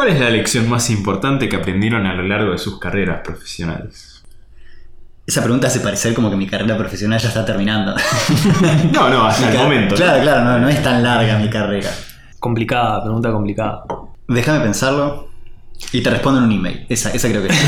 ¿Cuál es la lección más importante que aprendieron a lo largo de sus carreras profesionales? Esa pregunta hace parecer como que mi carrera profesional ya está terminando. No, no, hasta Mi el momento. Claro, claro, no, no es tan larga mi carrera. Complicada, pregunta complicada. Déjame pensarlo y te respondo en un email. Esa, esa creo que es.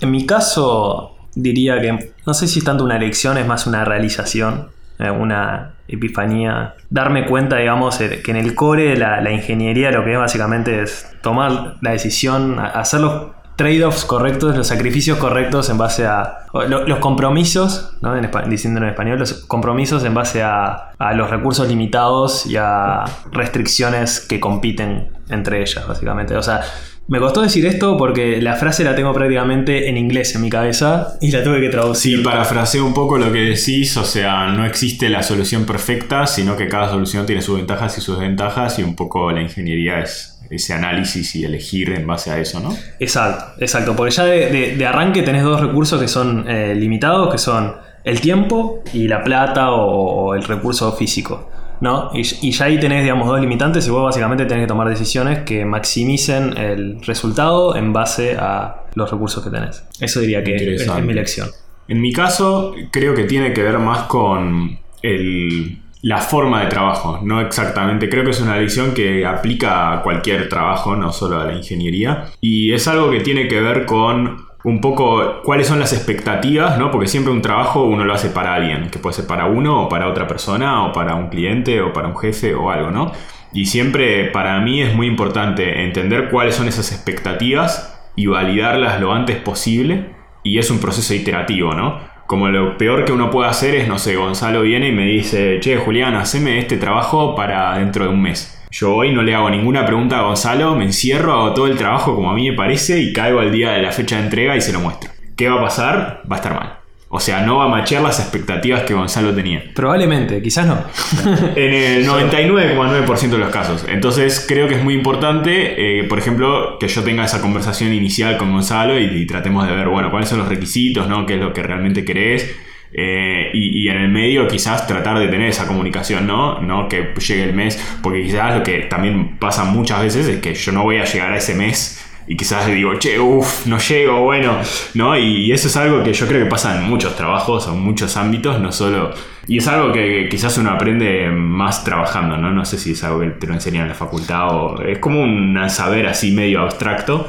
En mi caso, diría que no sé si es tanto una elección, es más una realización, una epifanía. Darme cuenta, digamos, eh, que en el core la, la ingeniería lo que es básicamente es tomar la decisión, hacer los trade-offs correctos, los sacrificios correctos en base a los compromisos, ¿no? En diciéndolo en español, los compromisos en base a, a los recursos limitados y a restricciones que compiten entre ellas, básicamente. O sea, me costó decir esto porque la frase la tengo prácticamente en inglés en mi cabeza y la tuve que Sí, traducir. parafraseo un poco lo que decís, o sea, no existe la solución perfecta, sino que cada solución tiene sus ventajas y sus desventajas y un poco la ingeniería es ese análisis y elegir en base a eso, ¿no? Exacto, exacto. Porque ya de, de- de arranque tenés dos recursos que son eh, limitados, que son el tiempo y la plata o, o el recurso físico. ¿No? Y, y ya ahí tenés, digamos, dos limitantes y vos básicamente tenés que tomar decisiones que maximicen el resultado en base a los recursos que tenés. Eso diría que es, mi lección. En mi caso, creo que tiene que ver más con el- la forma de trabajo, no exactamente. Creo que es una lección que aplica a cualquier trabajo, no solo a la ingeniería. Y es algo que tiene que ver con un poco cuáles son las expectativas, ¿no? Porque siempre un trabajo uno lo hace para alguien, que puede ser para uno o para otra persona o para un cliente o para un jefe o algo, ¿no? Y siempre para mí es muy importante entender cuáles son esas expectativas y validarlas lo antes posible. Y es un proceso iterativo, ¿no? Como lo peor que uno puede hacer es, no sé, Gonzalo viene y me dice, che, Julián, haceme este trabajo para dentro de un mes. Yo hoy no le hago ninguna pregunta a Gonzalo, me encierro, hago todo el trabajo como a mí me parece y caigo al día de la fecha de entrega y se lo muestro. ¿Qué va a pasar? Va a estar mal. O sea, no va a machear las expectativas que Gonzalo tenía. Probablemente, quizás no. En el 99,9% de los casos. Entonces creo que es muy importante, eh, por ejemplo, que yo tenga esa conversación inicial con Gonzalo y, y tratemos de ver, bueno, cuáles son los requisitos, ¿no? ¿Qué es lo que realmente querés? Eh, y, en el medio quizás tratar de tener esa comunicación, ¿no? No que llegue el mes, porque quizás lo que también pasa muchas veces es que yo no voy a llegar a ese mes y quizás digo, che, uff, no llego, bueno, ¿no? Y, y eso es algo que yo creo que pasa en muchos trabajos, en muchos ámbitos, no solo... Y es algo que quizás uno aprende más trabajando, ¿no? No sé si es algo que te lo enseñan en la facultad o... Es como un saber así medio abstracto,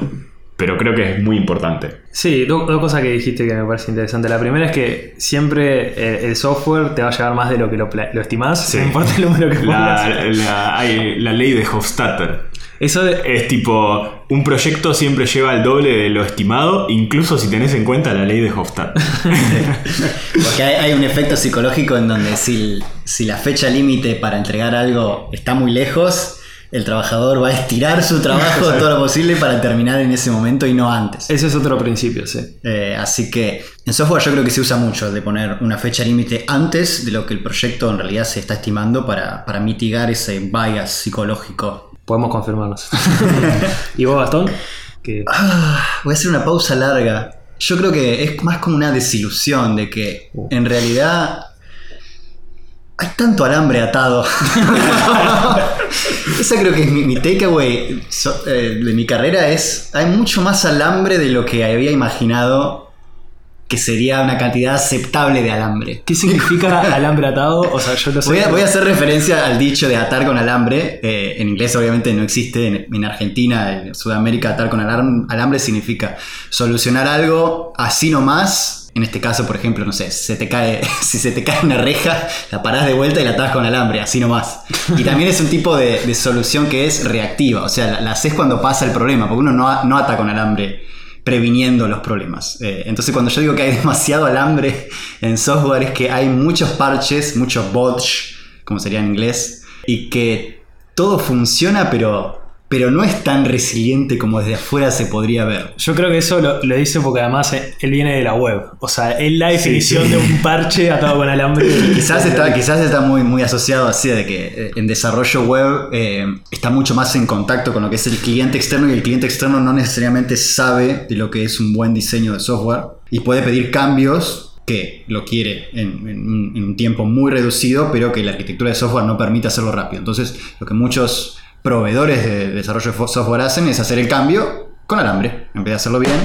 pero creo que es muy importante. Sí, do- dos cosas que dijiste que me parece interesante. La primera es que siempre eh, el software te va a llevar más de lo que lo, pla- lo estimás, Sí. no importa el número que La, pongas. la- hay la ley de Hofstadter. Eso de- Es tipo, un proyecto siempre lleva el doble de lo estimado, incluso si tenés en cuenta la ley de Hofstadter. Porque hay, hay un efecto psicológico en donde si, si la fecha límite para entregar algo está muy lejos, el trabajador va a estirar su trabajo todo lo posible para terminar en ese momento y no antes. ese es otro principio, sí. Eh, así que en software yo creo que se usa mucho de poner una fecha límite antes de lo que el proyecto en realidad se está estimando para, para mitigar ese bias psicológico. Podemos confirmarnos. ¿Y vos, Gastón? Que Ah, voy a hacer una pausa larga. Yo creo que es más como una desilusión de que Uh. en realidad hay tanto alambre atado. Esa creo que es mi, mi takeaway so- eh, de mi carrera es hay mucho más alambre de lo que había imaginado que sería una cantidad aceptable de alambre. ¿Qué significa alambre atado? O sea, yo lo sé. Voy a, voy a hacer referencia al dicho de atar con alambre. Eh, en inglés obviamente no existe. En, en Argentina, en Sudamérica, atar con alam- alambre significa solucionar algo así nomás. En este caso, por ejemplo, no sé, se te cae, si se te cae una reja, la parás de vuelta y la atás con alambre, así nomás. Y también es un tipo de, solución que es reactiva, o sea, la, haces cuando pasa el problema, porque uno no, no ata con alambre previniendo los problemas. Eh, entonces cuando yo digo que hay demasiado alambre en software es que hay muchos parches, muchos botch, como sería en inglés, y que todo funciona pero, pero no es tan resiliente como desde afuera se podría ver. Yo creo que eso lo, lo dice porque además eh, él viene de la web. O sea, es la definición sí. de un parche atado con alambre. Quizás está, quizás está muy, muy asociado así de que eh, en desarrollo web eh, está mucho más en contacto con lo que es el cliente externo y el cliente externo no necesariamente sabe de lo que es un buen diseño de software y puede pedir cambios que lo quiere en, en un- en un tiempo muy reducido, pero que la arquitectura de software no permite hacerlo rápido. Entonces, lo que muchos proveedores de desarrollo de software hacen es hacer el cambio con alambre, en vez de hacerlo bien,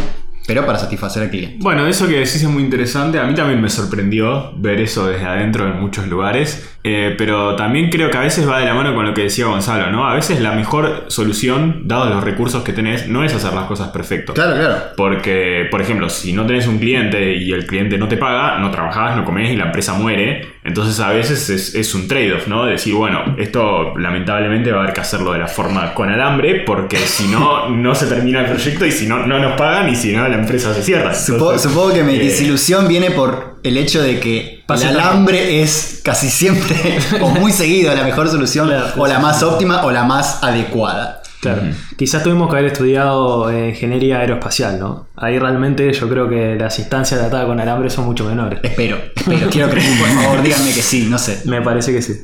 pero para satisfacer al cliente. Bueno, eso que decís es muy interesante. A mí también me sorprendió ver eso desde adentro en muchos lugares. Eh, pero también creo que a veces va de la mano con lo que decía Gonzalo, ¿no? A veces la mejor solución, dados los recursos que tenés, no es hacer las cosas perfecto. Claro, claro. Porque, por ejemplo, si no tenés un cliente y el cliente no te paga, no trabajás, no comés y la empresa muere. Entonces a veces es, es un trade-off, ¿no? Decir, bueno, esto lamentablemente va a haber que hacerlo de la forma con alambre, porque si no, no se termina el proyecto y si no, no nos pagan y si no, la empresa se cierra. Supo- Entonces, supongo que mi eh, desilusión viene por el hecho de que el alambre es casi siempre o muy seguido la mejor solución Claro, o la más óptima o la más adecuada. Claro. Quizás tuvimos que haber estudiado eh, ingeniería aeroespacial, ¿no? Ahí realmente yo creo que las instancias de atada con alambre son mucho menores. Espero, espero, quiero creer, por favor, díganme que sí, no sé. Me parece que sí.